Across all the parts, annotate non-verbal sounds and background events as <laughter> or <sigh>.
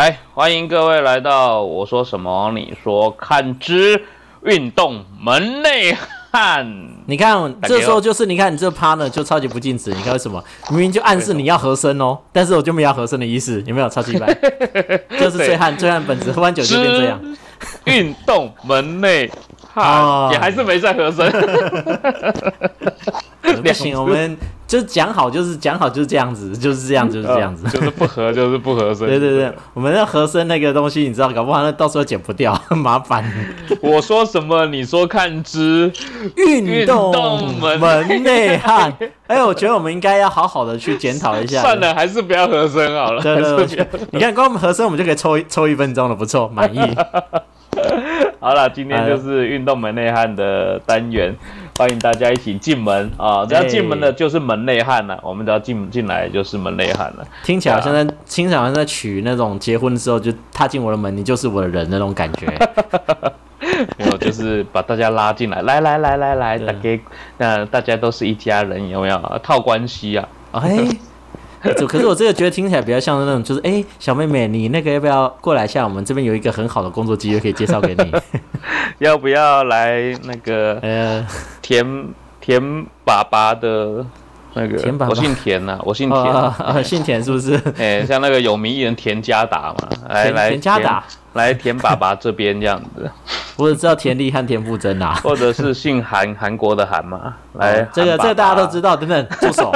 来，欢迎各位来到我说什么你说看之运动门内汉。你看，这时候就是你看你这趴呢就超级不禁止，你看为什么？明明就暗示你要和声哦，但是我就没有和声的意思，有没有超级白？<laughs> 就是醉汉，醉汉本质喝完酒就变这样。<laughs> 运动门内汉也还是没在和声。<laughs> 不行，我们就讲好，就是讲好，就是这样子，就是这样，就是这样子，就是不合，就是不合声。<laughs> 对对对，我们要合声那个东西，你知道，搞不好那到时候剪不掉，很 <laughs> 麻烦。我说什么，你说看之运动门内汉。哎，我觉得我们应该要好好的去检讨一下。算了，还是不要和声好了。对对对，你看，光我们和声，我们就可以抽抽一分钟了，不错，满意。好了，今天就是运动门内汉的单元。欢迎大家一起进门啊！只要进门的就是门内汉了，我们只要进进来就是门内汉了。听起来好像在听起来好像在娶那种结婚的时候就踏进我的门，你就是我的人那种感觉。<laughs> 没有，就是把大家拉进来，来来来来来，大家那大家都是一家人，有没有套关系啊？哎。可是我这个觉得听起来比较像是那种，就是哎，小妹妹，你那个要不要过来一下？我们这边有一个很好的工作机会可以介绍给你，<laughs> 要不要来那个 <laughs> 呃田田爸爸的那个？田爸爸，我姓田呐，我姓田，姓田是不是？哎，像那个有名艺人田家达嘛，来来田家达。来田爸爸这边这样子，<laughs> 我只知道田丽和田馥甄啊，或者是姓韩韩国的韩嘛。来，这个这个大家都知道，等等，住手！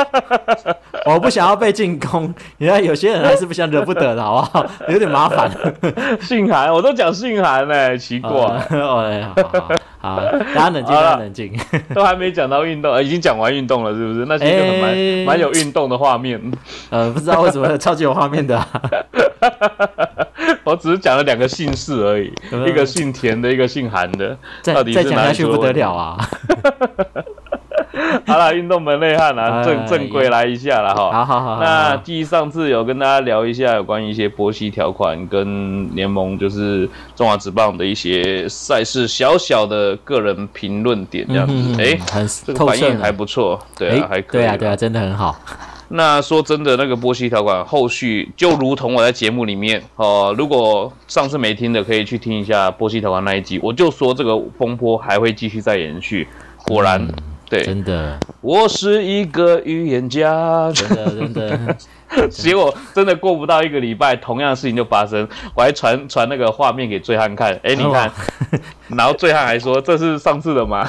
我不想要被进攻，你看有些人还是不想惹不得的好不好？有点麻烦。<laughs> 姓韩，我都讲姓韩嘞，奇怪。<laughs> 哦，好，好，大家冷静，大家冷静。<laughs> 都还没讲到运动，已经讲完运动了，是不是？那其实蛮蛮有运动的画面。呃，不知道为什么超级有画面的。我只是讲了两个姓氏而已，一个姓田的，一个姓韩的，到底再讲下去不得了啊！<laughs> 好了，运动门内汉啊，正正规来一下了哈。好好好。那继上次有跟大家聊一下有关于一些波西条款跟联盟，就是中华职棒的一些赛事小小的个人评论点这样子。哎，这个反应还不错，对啊，还可以。对啊，对啊，真的很好。那说真的，那个波西条款后续就如同我在节目里面哦，如果上次没听的，可以去听一下波西条款那一集，我就说这个风波还会继续再延续。果然，对，真的，我是一个预言家，真的真的。<laughs> 结果真的过不到一个礼拜，同样的事情就发生，我还传传那个画面给醉汉看，哎，你看，<laughs> 然后醉汉还说这是上次的吗？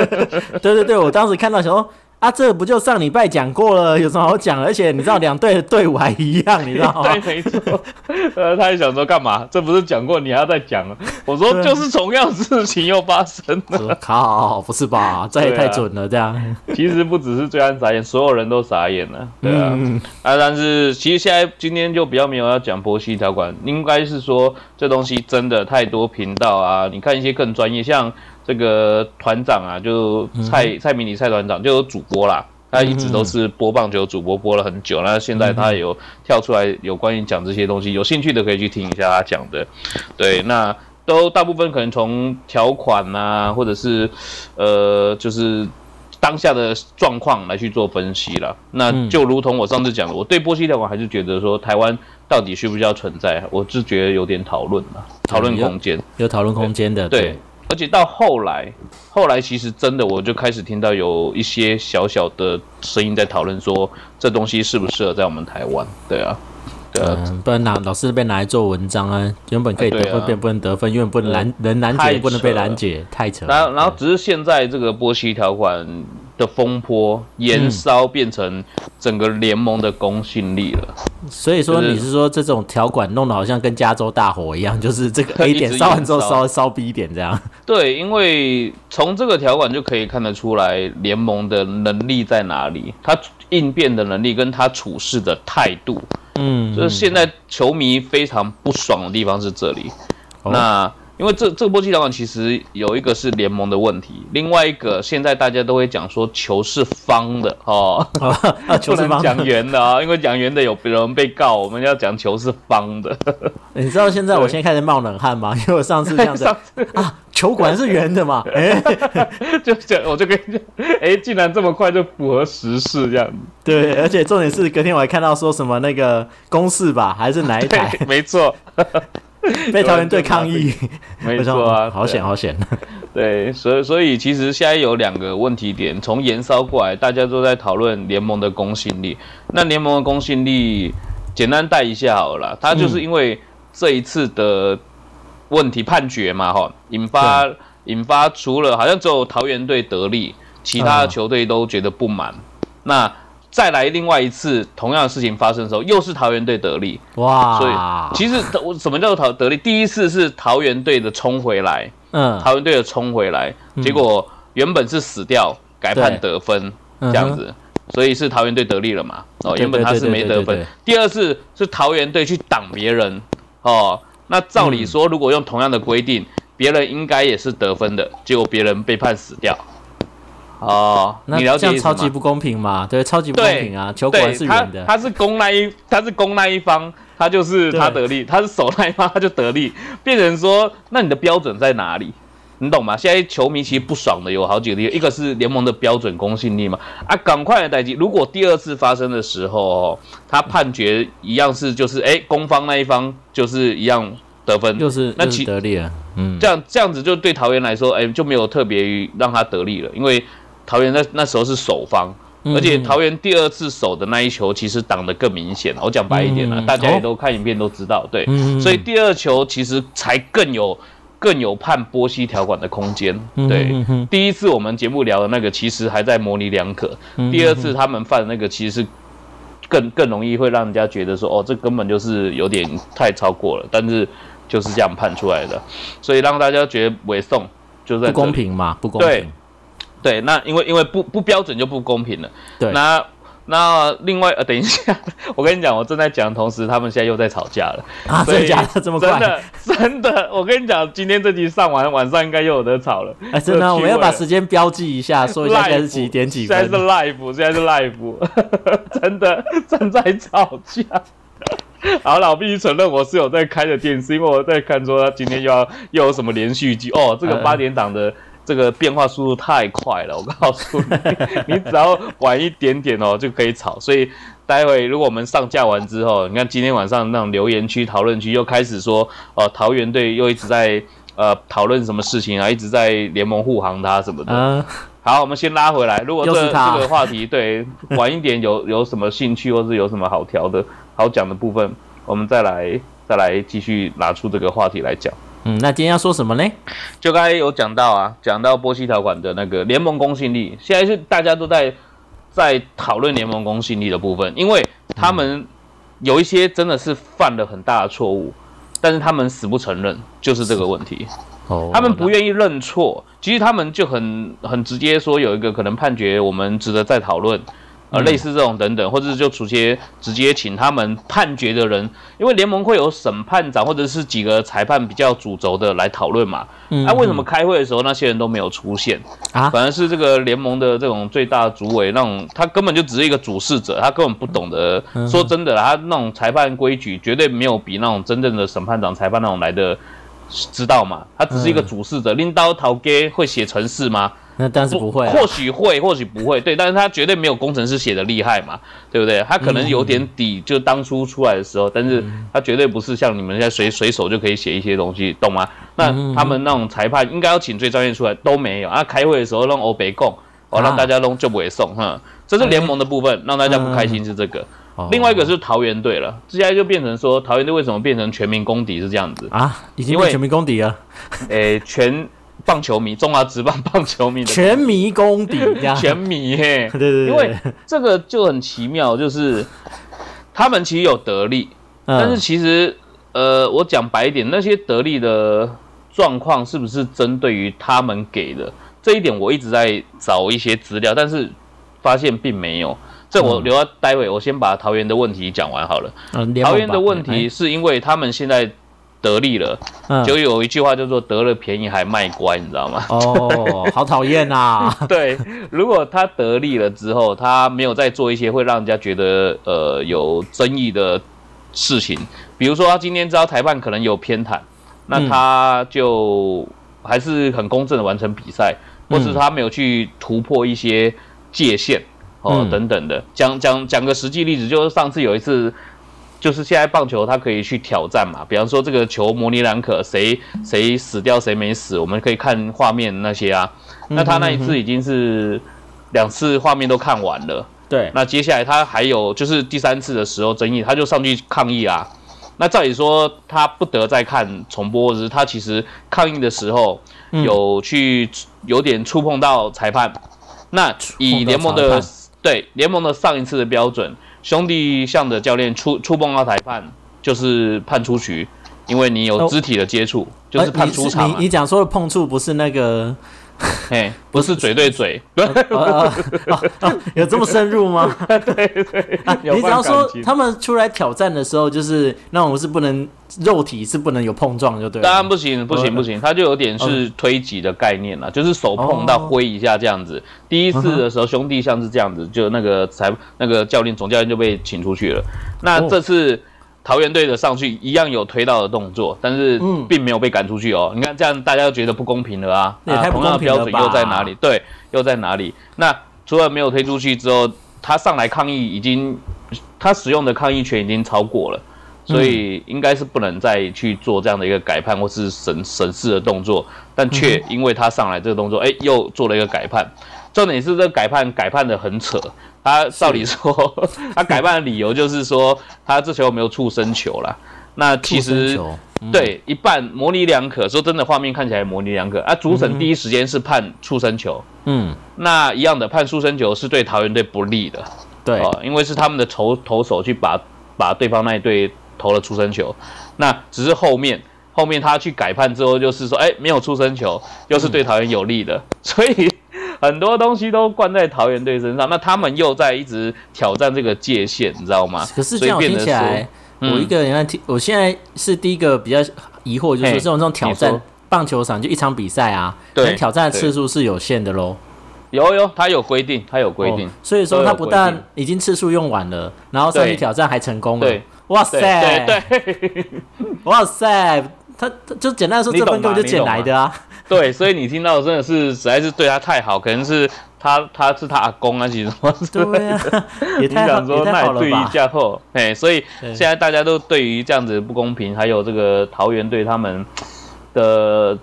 <laughs> 对对对，我当时看到时候。啊，这不就上礼拜讲过了，有什么好讲？而且你知道两队的队伍还一样，你知道吗？<laughs> 对，没错。<laughs> 呃，他也想说干嘛？这不是讲过，你还要再讲？我说就是同样事情又发生了。<laughs> 靠，不是吧？这也太准了，这样。其实不只是最安傻眼，所有人都傻眼了。对啊。啊，但是其实现在今天就比较没有要讲波西条款，应该是说这东西真的太多频道啊。你看一些更专业，像。这个团长啊，就蔡蔡明理蔡团长就有主播啦，他一直都是播棒球主播，播了很久。那现在他有跳出来有关于讲这些东西，有兴趣的可以去听一下他讲的。对，那都大部分可能从条款啊，或者是呃，就是当下的状况来去做分析了。那就如同我上次讲的，我对波西条款还是觉得说台湾到底需不需要存在，我是觉得有点讨论了，讨论空间有讨论空间的，对。而且到后来，后来其实真的我就开始听到有一些小小的声音在讨论说，这东西适不适合在我们台湾？对啊，对啊，不然拿老是被拿来做文章啊，原本可以得分变不能得分，因为不能拦人拦截不能被拦截，太扯。然后然后只是现在这个波西条款。的风波延烧变成整个联盟的公信力了，所以说你是说这种条款弄得好像跟加州大火一样，就是这个 <laughs> A 点烧完之后烧烧 B 点这样？<laughs> 对，因为从这个条款就可以看得出来联盟的能力在哪里，他应变的能力跟他处事的态度，嗯，就是现在球迷非常不爽的地方是这里，那。因为这这个波西条款其实有一个是联盟的问题，另外一个现在大家都会讲说球是方的哦，<laughs> 球是方讲圆的啊，因为讲圆的有人被告，我们要讲球是方的。<laughs> 你知道现在我现在开始冒冷汗吗？因为我上次这样子 <laughs> 啊，球果然是圆的嘛，哎，就讲我就跟你讲，哎，竟然这么快就符合时事这样子。对，而且重点是隔天我还看到说什么那个公式吧，还是哪一台？没错。<laughs> 被桃园队抗议，<laughs> 没错啊，好险好险。<laughs> 对，所以所以其实现在有两个问题点，从延烧过来，大家都在讨论联盟的公信力。那联盟的公信力，简单带一下好了，它就是因为这一次的问题判决嘛，哈，引发引发除了好像只有桃园队得利，其他的球队都觉得不满。那再来另外一次同样的事情发生的时候，又是桃园队得利哇！所以其实我什么叫做桃得利？第一次是桃园队的冲回来，嗯，桃园队的冲回来，结果原本是死掉，改判得分这样子，所以是桃园队得利了嘛？哦，原本他是没得分。第二次是桃园队去挡别人，哦，那照理说如果用同样的规定，别人应该也是得分的，结果别人被判死掉。哦，那这样超级不公平嘛？对，超级不公平啊！球果然是圆的，他是攻那一，他是攻那一方，他就是他得利，他是守那一方，他就得利。变成说，那你的标准在哪里？你懂吗？现在球迷其实不爽的有好几个地方，一个是联盟的标准公信力嘛，啊，赶快的代击。如果第二次发生的时候，哦他判决一样是就是，哎，攻方那一方就是一样得分，就是那其得利了，嗯，这样这样子就对桃园来说，哎，就没有特别让他得利了，因为。桃园那那时候是守方，而且桃园第二次守的那一球其实挡得更明显我讲白一点了，大家也都看影片都知道，对，所以第二球其实才更有更有判波西条款的空间。对，第一次我们节目聊的那个其实还在模棱两可，第二次他们犯的那个其实是更更容易会让人家觉得说，哦，这根本就是有点太超过了，但是就是这样判出来的，所以让大家觉得委送就在不公平嘛，不公平。对，那因为因为不不标准就不公平了。对，那那另外呃，等一下，我跟你讲，我正在讲，同时他们现在又在吵架了。啊，真的假的？这么快？真的 <laughs> 真的，我跟你讲，今天这集上完，晚上应该又有得吵了。哎，真的，我们要把时间标记一下，说一下现在是几点几分？现在是 live，现在是 live，<laughs> 真的正在吵架。好了，我必须承认，我是有在开着电视，因为我在看说他今天又要又有什么连续剧哦，这个八点档的。这个变化速度太快了，我告诉你，<laughs> 你只要晚一点点哦，就可以吵。所以待会如果我们上架完之后，你看今天晚上那种留言区、讨论区又开始说，哦，桃园队又一直在呃讨论什么事情啊，一直在联盟护航他什么的。好，我们先拉回来。如果这这个话题对晚一点有有什么兴趣，或是有什么好调的好讲的部分，我们再来再来继续拿出这个话题来讲。嗯，那今天要说什么呢？就刚才有讲到啊，讲到波西条款的那个联盟公信力，现在是大家都在在讨论联盟公信力的部分，因为他们有一些真的是犯了很大的错误，但是他们死不承认，就是这个问题。哦，他们不愿意认错，其实他们就很很直接说有一个可能判决，我们值得再讨论。呃，类似这种等等，或者是就直接直接请他们判决的人，因为联盟会有审判长或者是几个裁判比较主轴的来讨论嘛。那为什么开会的时候那些人都没有出现啊？反而是这个联盟的这种最大主委，那种他根本就只是一个主事者，他根本不懂得。说真的，他那种裁判规矩绝对没有比那种真正的审判长、裁判那种来的知道嘛。他只是一个主事者，拎刀逃给会写程式吗？那但是不会，或许会，或许不会，对，但是他绝对没有工程师写的厉害嘛，对不对？他可能有点底，就当初出来的时候，但是他绝对不是像你们现在随随手就可以写一些东西，懂吗？那他们那种裁判应该要请最专业出来都没有啊！开会的时候让欧北供，哦，让大家弄就不会送哈，这是联盟的部分，让大家不开心是这个。另外一个是桃园队了，接下来就变成说桃园队为什么变成全民公敌是这样子啊？已经为全民公敌了，诶，全。棒球迷，中华职棒棒球迷的全迷公敌，<laughs> 全迷嘿，<laughs> 对对对，因为这个就很奇妙，就是他们其实有得利，但是其实呃，我讲白一点，那些得利的状况是不是针对于他们给的这一点，我一直在找一些资料，但是发现并没有。这我留到待会，我先把桃园的问题讲完好了。嗯桃园的问题是因为他们现在。得利了，就有一句话叫做“得了便宜还卖乖”，你知道吗？哦，好讨厌呐！<laughs> 对，如果他得利了之后，他没有再做一些会让人家觉得呃有争议的事情，比如说他今天知道裁判可能有偏袒，那他就还是很公正的完成比赛，或是他没有去突破一些界限哦等等的。讲讲讲个实际例子，就是上次有一次。就是现在棒球，它可以去挑战嘛，比方说这个球模棱两可，谁谁死掉谁没死，我们可以看画面那些啊。那他那一次已经是两次画面都看完了，对。那接下来他还有就是第三次的时候争议，他就上去抗议啊。那照理说他不得再看重播，只是他其实抗议的时候有去有点触碰到裁判。那以联盟的对联盟的上一次的标准。兄弟向的教练触触碰到裁判，就是判出局，因为你有肢体的接触，就是判出场。你你讲说的碰触不是那个。<laughs> 嘿，不是嘴对嘴，<laughs> 有这么深入吗？对 <laughs> 对，你只要说他们出来挑战的时候，就是那种是不能肉体是不能有碰撞，就对。当然不行，不行，不行，他就有点是推挤的概念了，就是手碰到挥一下这样子。第一次的时候，兄弟像是这样子，就那个裁那个教练总教练就被请出去了。那这次。桃园队的上去一样有推到的动作，但是并没有被赶出去哦。你看这样，大家都觉得不公平了啊！同样的标准又在哪里？对，又在哪里？那除了没有推出去之后，他上来抗议，已经他使用的抗议权已经超过了，所以应该是不能再去做这样的一个改判或是审审视的动作。但却因为他上来这个动作，哎，又做了一个改判。重点是这改判改判的很扯。他照理说，他改办的理由就是说，他这球没有触身球啦。那其实对一半模棱两可。说真的，画面看起来模棱两可。啊，主审第一时间是判触身球。嗯，那一样的判触身球是对桃园队不利的。对，因为是他们的投投手去把把对方那一队投了触身球。那只是后面后面他去改判之后，就是说，哎，没有出生球，又是对桃园有利的。所以。很多东西都灌在桃园队身上，那他们又在一直挑战这个界限，你知道吗？可是这样听起来，我一个人听，我现在是第一个比较疑惑，就是这种这种挑战棒球场就一场比赛啊，对，挑战的次数是有限的喽。有有，他有规定，他有规定，所以说他不但已经次数用完了，然后上去挑战还成功了。哇塞，对，哇塞，他他就简单说，这份根本就捡来的啊。<laughs> 对，所以你听到真的是实在是对他太好，可能是他他是他阿公啊，其实什么对啊，<laughs> 也太好说太好了吧？架后，哎，所以现在大家都对于这样子不公平，还有这个桃园对他们的。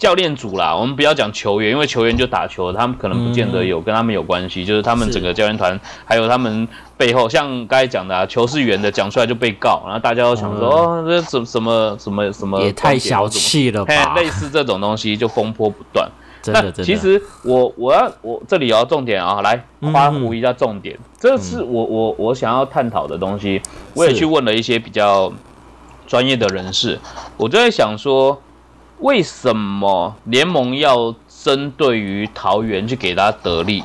教练组啦，我们不要讲球员，因为球员就打球，他们可能不见得有跟他们有关系。就是他们整个教练团，还有他们背后，像刚才讲的，啊，球是圆的，讲出来就被告，然后大家都想说，哦，这什什么什么什么，也太小气了吧？类似这种东西就风波不断。真的，真的。其实我我要我这里要重点啊，来夸胡一下重点，这是我我我想要探讨的东西。我也去问了一些比较专业的人士，我就在想说。为什么联盟要针对于桃园去给他得利？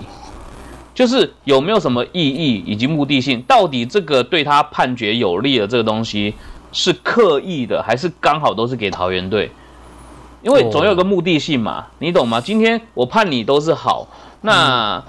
就是有没有什么意义以及目的性？到底这个对他判决有利的这个东西是刻意的，还是刚好都是给桃园队？因为总有个目的性嘛，你懂吗？今天我判你都是好，那。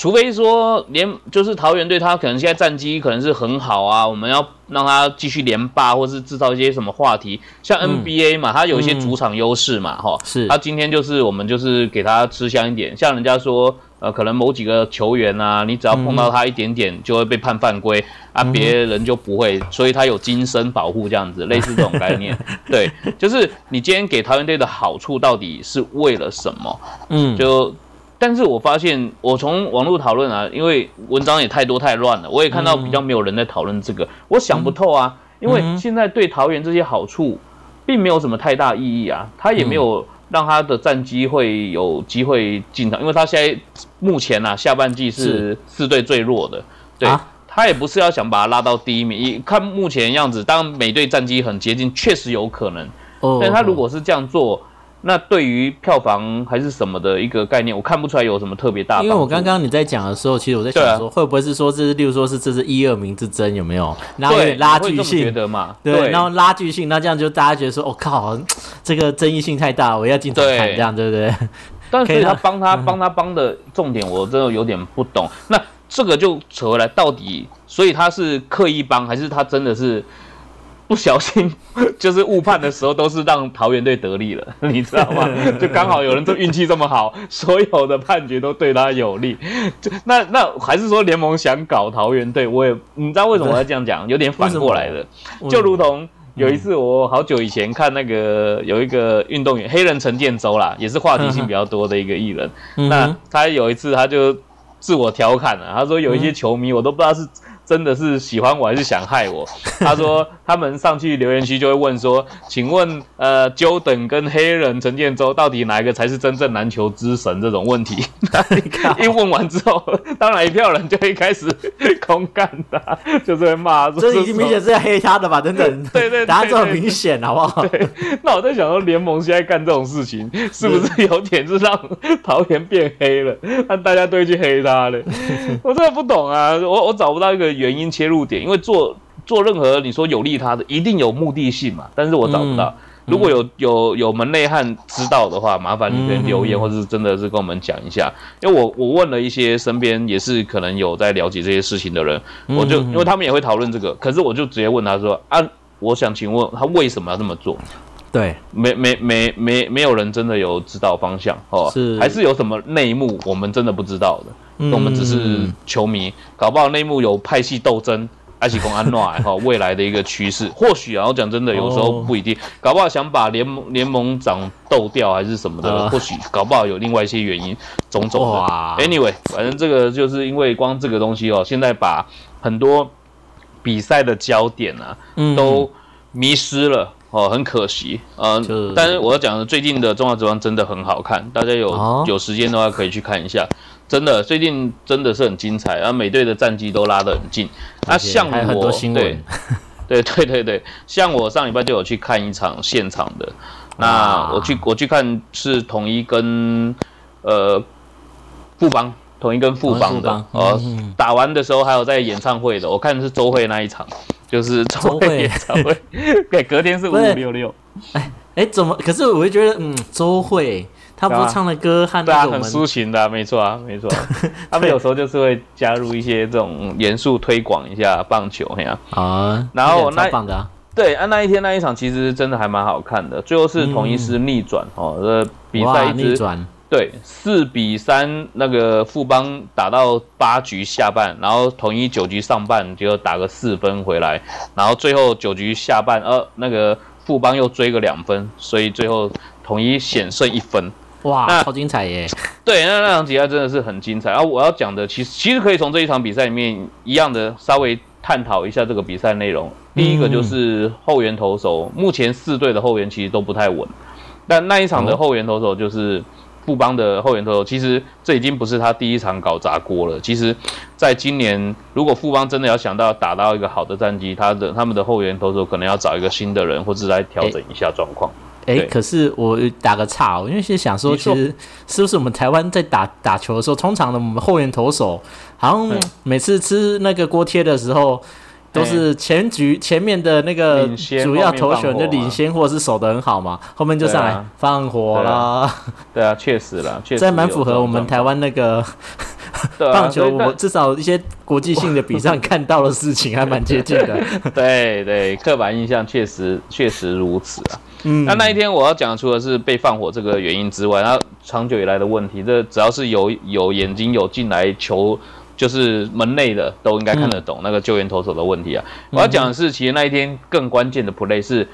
除非说连就是桃园队，他可能现在战绩可能是很好啊，我们要让他继续连霸，或是制造一些什么话题，像 NBA 嘛，他有一些主场优势嘛，哈，是他今天就是我们就是给他吃香一点，像人家说，呃，可能某几个球员啊，你只要碰到他一点点，就会被判犯规啊，别人就不会，所以他有金身保护这样子，类似这种概念，<laughs> 对，就是你今天给桃园队的好处到底是为了什么？嗯，就。但是我发现，我从网络讨论啊，因为文章也太多太乱了，我也看到比较没有人在讨论这个，我想不透啊。因为现在对桃园这些好处，并没有什么太大意义啊，他也没有让他的战机会有机会进场，因为他现在目前啊下半季是四队最弱的，对他也不是要想把他拉到第一名，一看目前样子，当每队战绩很接近，确实有可能，但他如果是这样做。那对于票房还是什么的一个概念，我看不出来有什么特别大。因为我刚刚你在讲的时候，其实我在想说，会不会是说这是，例如说是这是一二名之争有没有？然后有拉锯性，觉得嘛？对，然后拉锯性，那这样就大家觉得说，我靠，这个争议性太大，我要进场看，这样对不对？但是他帮他帮他帮的重点，我真的有点不懂。那这个就扯回来，到底所以他是刻意帮，还是他真的是？不小心 <laughs> 就是误判的时候，都是让桃园队得利了，<laughs> 你知道吗？<laughs> 就刚好有人这运气这么好，所有的判决都对他有利。就那那还是说联盟想搞桃园队？我也你知道为什么我要这样讲？有点反过来的，就如同有一次我好久以前看那个有一个运动员黑人陈建州啦，也是话题性比较多的一个艺人。那他有一次他就自我调侃了，他说有一些球迷我都不知道是。真的是喜欢我还是想害我？<laughs> 他说他们上去留言区就会问说，请问呃，Jordan 跟黑人陈建州到底哪一个才是真正篮球之神？这种问题，<laughs> 一问完之后，当然一票人就会开始空干他，<laughs> 就是会骂。这已经明显是在黑他的吧？等等，对对，答案这么明显，好不好？对。那我在想说，联盟现在干这种事情，是不是有点是让桃园变黑了，让大家都去黑他了？我真的不懂啊，我我找不到一个。原因切入点，因为做做任何你说有利他的，一定有目的性嘛。但是我找不到。如果有有有门内汉知道的话，麻烦你可以留言，或者是真的是跟我们讲一下。因为我我问了一些身边也是可能有在了解这些事情的人，我就因为他们也会讨论这个，可是我就直接问他说啊，我想请问他为什么要这么做？对，没没没没没有人真的有指导方向哦，是还是有什么内幕我们真的不知道的。我们只是球迷，搞不好内幕有派系斗争，埃及公安乱哈 <laughs> 未来的一个趋势。或许啊，我讲真的，有时候不一定，搞不好想把联盟联盟长斗掉还是什么的。或许搞不好有另外一些原因，种种的。Anyway，反正这个就是因为光这个东西哦，现在把很多比赛的焦点啊都迷失了哦，很可惜嗯。但是我要讲的，最近的《中华之王》真的很好看，大家有有时间的话可以去看一下。真的，最近真的是很精彩，然后美队的战绩都拉得很近。那像我，<laughs> 对，对对对对，像我上礼拜就有去看一场现场的。那我去我去看是统一跟呃富邦，统一跟富邦的。哦，打完的时候还有在演唱会的，我看的是周会那一场，<laughs> 就是周会演唱会。<laughs> 对，隔天是五五六六。哎哎，怎么？可是我会觉得，嗯，周会。他不是唱的歌和对啊，很抒情的，没错啊，<laughs> 没错。他们有时候就是会加入一些这种严肃推广一下棒球，这样啊。然后那对啊，那一天那一场其实真的还蛮好看的，最后是统一师逆转哦，呃，比赛逆转，对，四比三，那个富邦打到八局下半，然后统一九局上半就打个四分回来，然后最后九局下半，呃，那个富邦又追个两分，所以最后统一险胜一分。哇，那超精彩耶！对，那那场比赛真的是很精彩。然后我要讲的，其实其实可以从这一场比赛里面一样的稍微探讨一下这个比赛内容。第一个就是后援投手，目前四队的后援其实都不太稳。但那一场的后援投手就是富邦的后援投手，其实这已经不是他第一场搞砸锅了。其实，在今年如果富邦真的要想到打到一个好的战绩，他的他们的后援投手可能要找一个新的人，或者来调整一下状况。哎，可是我打个岔哦，因为是想说，其实是不是我们台湾在打打球的时候，通常的我们后援投手，好像每次吃那个锅贴的时候，都是前局前面的那个主要投手就领先，或者是守的很好嘛，后面就上来放火啦。对啊，确实啦，确实这蛮符合我们台湾那个 <laughs> 棒球，我至少一些国际性的比赛看到的事情，还蛮接近的。<laughs> 对对，刻板印象确实确实如此啊。嗯，那那一天我要讲除了是被放火这个原因之外，然后长久以来的问题，这只要是有有眼睛有进来球，就是门内的都应该看得懂那个救援投手的问题啊。我要讲的是，其实那一天更关键的 play 是，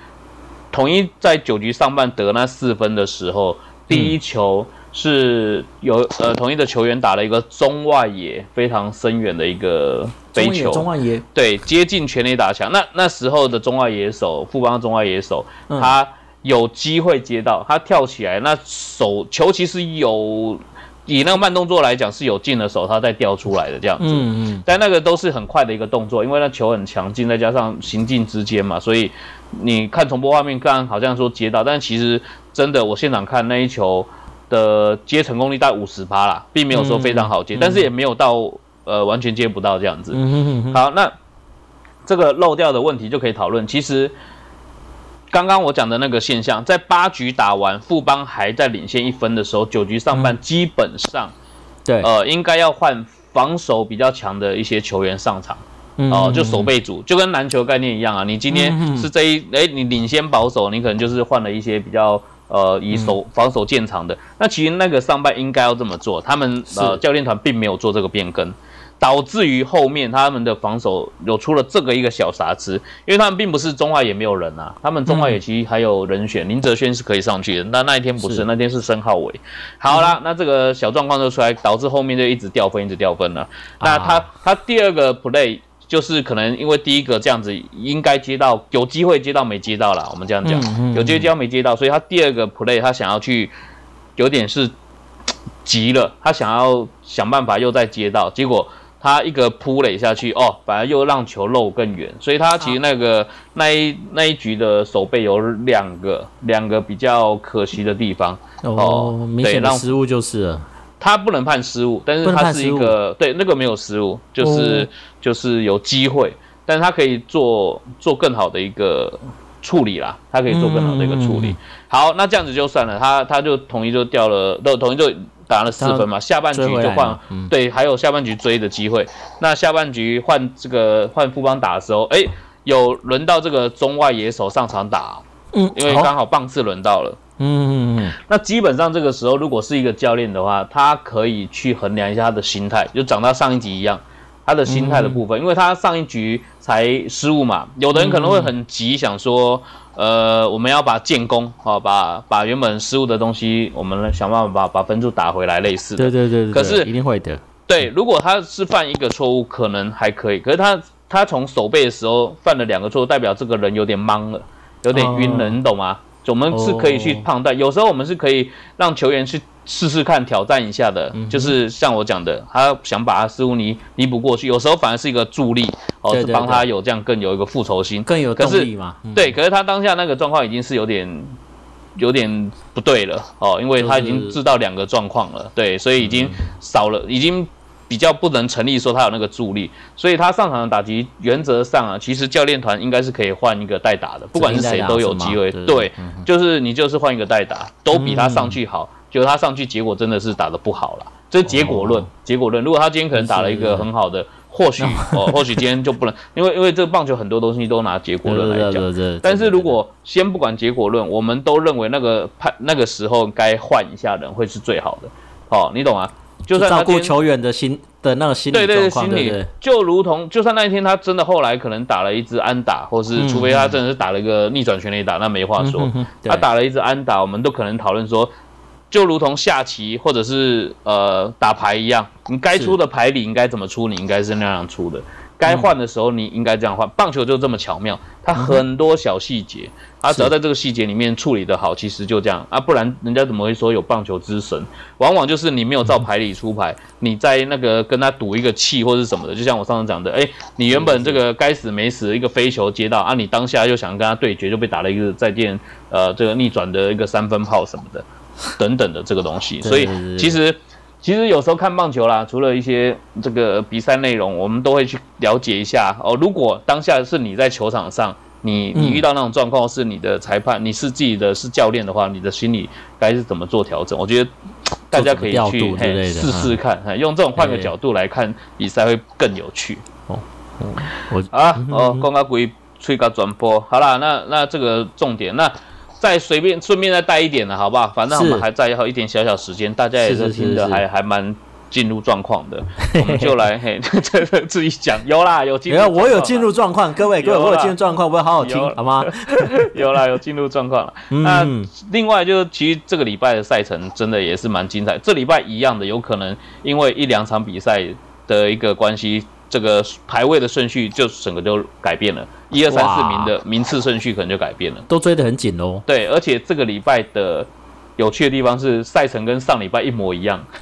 统一在九局上半得那四分的时候，第一球是有呃同一的球员打了一个中外野非常深远的一个飞球，中外野对接近全垒打墙。那那时候的中外野手，富邦中外野手，他。有机会接到他跳起来，那手球其实有以那个慢动作来讲，是有进了手，他再掉出来的这样子。嗯嗯，但那个都是很快的一个动作，因为那球很强劲，再加上行进之间嘛，所以你看重播画面，刚刚好像说接到，但其实真的我现场看那一球的接成功率大概五十趴啦，并没有说非常好接，但是也没有到呃完全接不到这样子。好，那这个漏掉的问题就可以讨论。其实刚刚我讲的那个现象，在八局打完，富邦还在领先一分的时候，九局上半基本上，对，呃，应该要换防守比较强的一些球员上场。哦，就守备组，就跟篮球概念一样啊。你今天是这一，哎，你领先保守，你可能就是换了一些比较呃以守防守见长的。那其实那个上半应该要这么做，他们呃教练团并没有做这个变更。导致于后面他们的防守有出了这个一个小瑕疵，因为他们并不是中外也没有人啊，他们中外也其实还有人选，林哲轩是可以上去的，那那一天不是，那天是申浩伟。好啦，那这个小状况就出来，导致后面就一直掉分，一直掉分了。那他他第二个 play 就是可能因为第一个这样子应该接到有机会接到没接到了，我们这样讲，有机会接到没接到，所以他第二个 play 他想要去有点是急了，他想要想办法又再接到，结果。他一个扑垒下去，哦，反而又让球漏更远，所以他其实那个那一那一局的手背有两个两个比较可惜的地方哦，明显的失误就是了。他不能判失误，但是他是一个对那个没有失误，就是就是有机会，但是他可以做做更好的一个处理啦，他可以做更好的一个处理。好，那这样子就算了，他他就统一就掉了，都统一就。打了四分嘛，下半局就换，对，还有下半局追的机会。那下半局换这个换副帮打的时候，哎，有轮到这个中外野手上场打，嗯，因为刚好棒次轮到了，嗯嗯嗯。那基本上这个时候，如果是一个教练的话，他可以去衡量一下他的心态，就长到上一集一样，他的心态的部分，因为他上一局才失误嘛，有的人可能会很急，想说。呃，我们要把建功，好，把把原本失误的东西，我们来想办法把把分数打回来，类似的。对对对。可是一定会的。对，如果他是犯一个错误，可能还可以。可是他他从守备的时候犯了两个错误，代表这个人有点懵了，有点晕了，你懂吗？我们是可以去判断，有时候我们是可以让球员去。试试看，挑战一下的，就是像我讲的，他想把他失误弥弥补过去，有时候反而是一个助力，哦，是帮他有这样更有一个复仇心，更有动力嘛。对，可是他当下那个状况已经是有点有点不对了，哦，因为他已经知道两个状况了，对，所以已经少了，已经比较不能成立说他有那个助力，所以他上场的打击原则上啊，其实教练团应该是可以换一个代打的，不管是谁都有机会，对，就是你就是换一个代打，都比他上去好。就他上去，结果真的是打的不好了，这是结果论。结果论，如果他今天可能打了一个很好的，或许 <laughs> 哦，或许今天就不能，因为因为这个棒球很多东西都拿结果论来讲。但是如果先不管结果论，我们都认为那个判那个时候该换一下人会是最好的。哦，你懂啊？就算照顾球员的心的那个心理状况，对对，就如同就算那一天他真的后来可能打了一支安打，或是除非他真的是打了一个逆转全垒打，那没话说。他打了一支安打，我们都可能讨论说。就如同下棋或者是呃打牌一样，你该出的牌你应该怎么出，你应该是那样出的。该换的时候你应该这样换。棒球就这么巧妙，它很多小细节，它只要在这个细节里面处理得好，其实就这样啊。不然人家怎么会说有棒球之神？往往就是你没有照牌理出牌，你在那个跟他赌一个气或者什么的。就像我上次讲的，哎，你原本这个该死没死一个飞球接到啊，你当下又想跟他对决，就被打了一个再见呃这个逆转的一个三分炮什么的。等等的这个东西，所以其实其实有时候看棒球啦，除了一些这个比赛内容，我们都会去了解一下哦。如果当下是你在球场上，你你遇到那种状况，是你的裁判，你是自己的是教练的话，你的心理该是怎么做调整？我觉得大家可以去试试看，用这种换个角度来看比赛会更有趣哦。我啊哦，公告归吹个转播，好啦，那那这个重点那。再随便顺便再带一点了好不好？反正我们还在要一点小小时间，大家也是听的还还蛮进入状况的，我们 <laughs> 就来嘿，这自己讲有啦有进，有我有进入状况，各位各位我有进入状况，我要好好听好吗？<laughs> 有啦有进入状况了。<laughs> 那另外就是其实这个礼拜的赛程真的也是蛮精彩，这礼拜一样的有可能因为一两场比赛的一个关系。这个排位的顺序就整个就改变了，一二三四名的名次顺序可能就改变了，都追得很紧哦。对，而且这个礼拜的有趣的地方是赛程跟上礼拜一模一样，<laughs>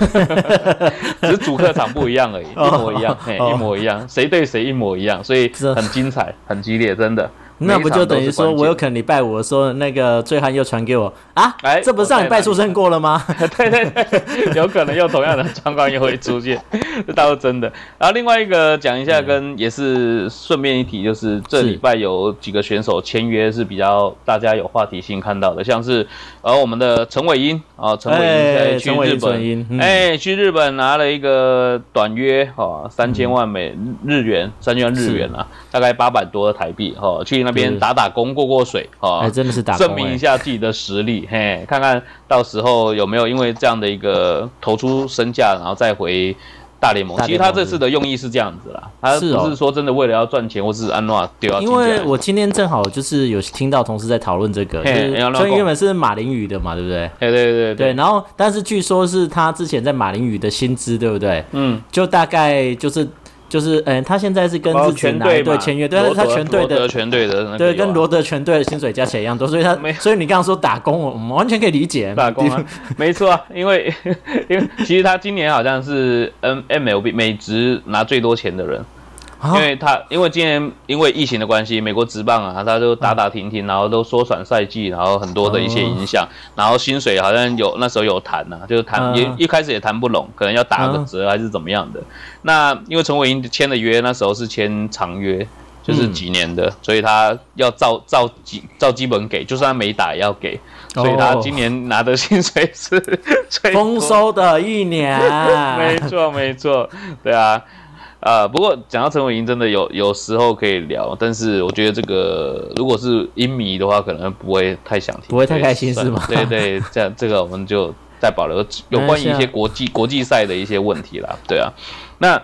只是主客场不一样而已，一模一样，嘿，一模一样，谁对谁一模一样，所以很精彩，很激烈，真的。那不就等于说，我有可能礼拜五的时候，那个醉汉又传给我啊？哎，这不是上礼拜出生过了吗？对对对，有可能又同样的状况又会出现，这倒是真的。然后另外一个讲一下，跟也是顺便一提，就是这礼拜有几个选手签约是比较大家有话题性看到的，像是呃我们的陈伟英啊，陈伟英去日本，哎，去日本拿了一个短约哈，三千万美日元，三千万日元啊，大概八百多台币哈，去。那边打打工过过水哦，真的是打证明一下自己的实力，嘿，看看到时候有没有因为这样的一个投出身价，然后再回大联盟。其实他这次的用意是这样子啦，他不是说真的为了要赚钱或是安诺丢因为我今天正好就是有听到同事在讨论这个，所以原本是马林鱼的嘛，对不对？对对对对。然后，但是据说是他之前在马林鱼的薪资，对不对？嗯，就大概就是。就是，嗯，他现在是跟自己哪队签约？对，他全队的全队的，对，跟罗德全队的薪水加起来一样多，所以他，所以你刚刚说打工，我们完全可以理解。打工啊，没错啊，因为 <laughs> 因为其实他今年好像是 N M L B 美职拿最多钱的人。因为他因为今年因为疫情的关系，美国职棒啊，他就打打停停，然后都缩短赛季，然后很多的一些影响，然后薪水好像有那时候有谈呐，就是谈也一开始也谈不拢，可能要打个折还是怎么样的。那因为陈伟英签的约那时候是签长约，就是几年的，所以他要照照基照基本给，就算他没打也要给，所以他今年拿的薪水是 <laughs> 丰收的一年。<laughs> 没错没错，对啊。啊，不过讲到陈伟霆，真的有有时候可以聊，但是我觉得这个如果是音迷的话，可能不会太想听，不会太开心是吗？对对，这样这个我们就再保留有关于一些国际国际赛的一些问题啦。对啊，那。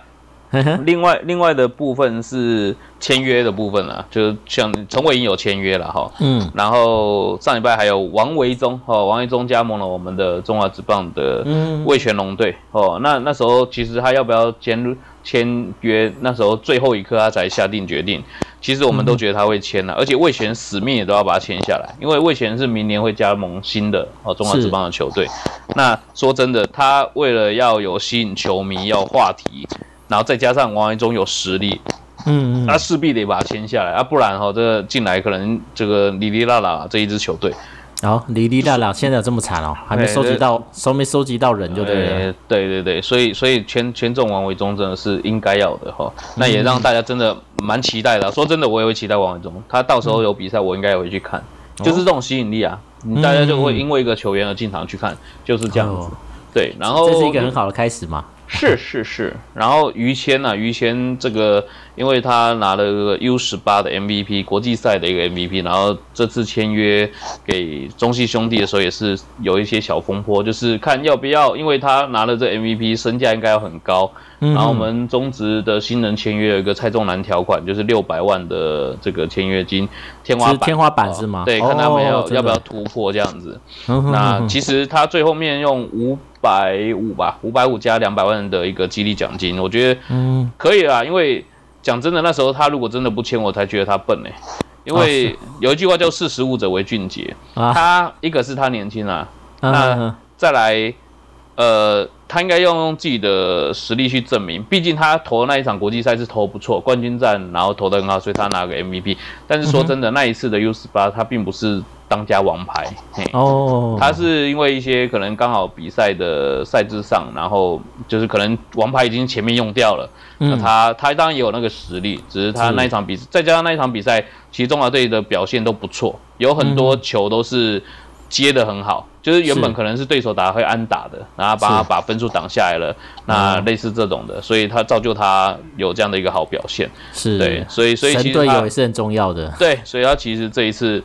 <laughs> 另外，另外的部分是签约的部分了，就是像陈伟霆有签约了哈，嗯，然后上礼拜还有王维忠哦，王维忠加盟了我们的中华职棒的魏全龙队哦，那那时候其实他要不要签签约，那时候最后一刻他才下定决定，其实我们都觉得他会签了，而且魏全死命也都要把他签下来，因为魏全是明年会加盟新的哦中华职棒的球队，那说真的，他为了要有吸引球迷要话题。然后再加上王维忠有实力，嗯，嗯。他势必得把他签下来啊，不然哈，这个进来可能这个里里拉拉这一支球队，然后里里拉拉现在这么惨哦，还没收集到，收没收集到人就对了，对对对，所以所以签签中王维忠真的是应该要的哈，那也让大家真的蛮期待的。说真的，我也会期待王维忠，他到时候有比赛，我应该也会去看，就是这种吸引力啊，大家就会因为一个球员而进场去看，就是这样子，对，然后这是一个很好的开始嘛。是是是，然后于谦呢？于谦这个，因为他拿了个 U 十八的 MVP，国际赛的一个 MVP，然后这次签约给中戏兄弟的时候也是有一些小风波，就是看要不要，因为他拿了这 MVP，身价应该要很高。然后我们中职的新人签约有一个蔡仲南条款，就是六百万的这个签约金天花板，天花板是吗？对，看他们要要不要突破这样子。那其实他最后面用五。百五吧，五百五加两百万的一个激励奖金，我觉得嗯可以啦。因为讲真的，那时候他如果真的不签，我才觉得他笨呢。因为有一句话叫“识时务者为俊杰”，他一个是他年轻啊，那再来呃，他应该要用自己的实力去证明。毕竟他投的那一场国际赛是投不错，冠军战然后投的很好，所以他拿个 MVP。但是说真的，那一次的 U 十八他并不是。当家王牌哦，他是因为一些可能刚好比赛的赛制上，然后就是可能王牌已经前面用掉了，那他他当然也有那个实力，只是他那一场比赛再加上那一场比赛，其实中华队的表现都不错，有很多球都是接的很好，就是原本可能是对手打会安打的，然后把把分数挡下来了，那类似这种的，所以他造就他有这样的一个好表现，是。对，所以所以其实队友也是很重要的，对，所以他其实这一次。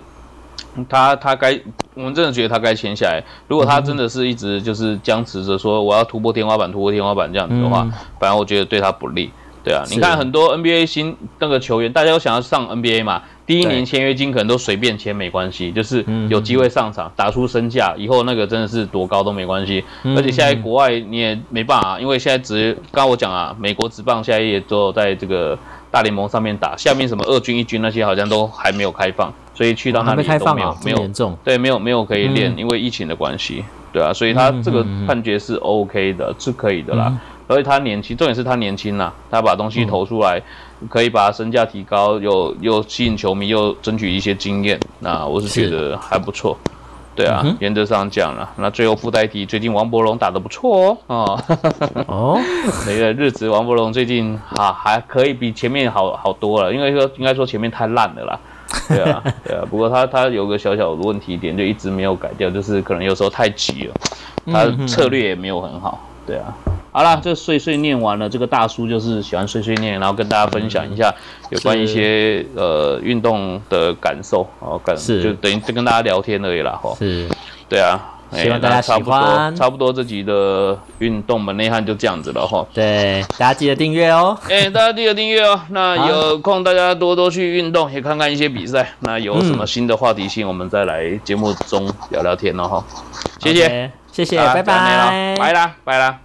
他他该，我们真的觉得他该签下来。如果他真的是一直就是僵持着说我要突破天花板，突破天花板这样子的话，反而我觉得对他不利。对啊，你看很多 NBA 新那个球员，大家都想要上 NBA 嘛，第一年签约金可能都随便签没关系，就是有机会上场打出身价，以后那个真的是多高都没关系。而且现在国外你也没办法，因为现在只刚刚我讲啊，美国职棒现在也只有在这个大联盟上面打，下面什么二军一军那些好像都还没有开放。所以去到那里都没有没有严重，对，没有没有可以练，因为疫情的关系，对啊，所以他这个判决是 OK 的，是可以的啦。而且他年轻，重点是他年轻呐，他把东西投出来，可以把身价提高，又又吸引球迷，又争取一些经验，那我是觉得还不错。对啊，原则上讲了，那最后附带题，最近王伯龙打得不错哦。哦，<laughs> 那个日子王伯龙最近哈还可以比前面好好多了，因为说应该说前面太烂了啦。<laughs> 对啊，对啊，不过他他有个小小的问题点，就一直没有改掉，就是可能有时候太急了，他策略也没有很好。对啊。好了，这碎碎念完了。这个大叔就是喜欢碎碎念，然后跟大家分享一下有关一些呃运动的感受哦，感是就等于跟大家聊天而已啦，吼。是，对啊，希望大家喜欢。差不多这集的运动门内汉就这样子了，哈。对，大家记得订阅哦。<laughs> 哎，大家记得订阅哦。那有空大家多多去运动，也看看一些比赛。那有什么新的话题性，我们再来节目中聊聊天哦，哈。谢谢，谢谢，拜拜，拜啦，拜啦。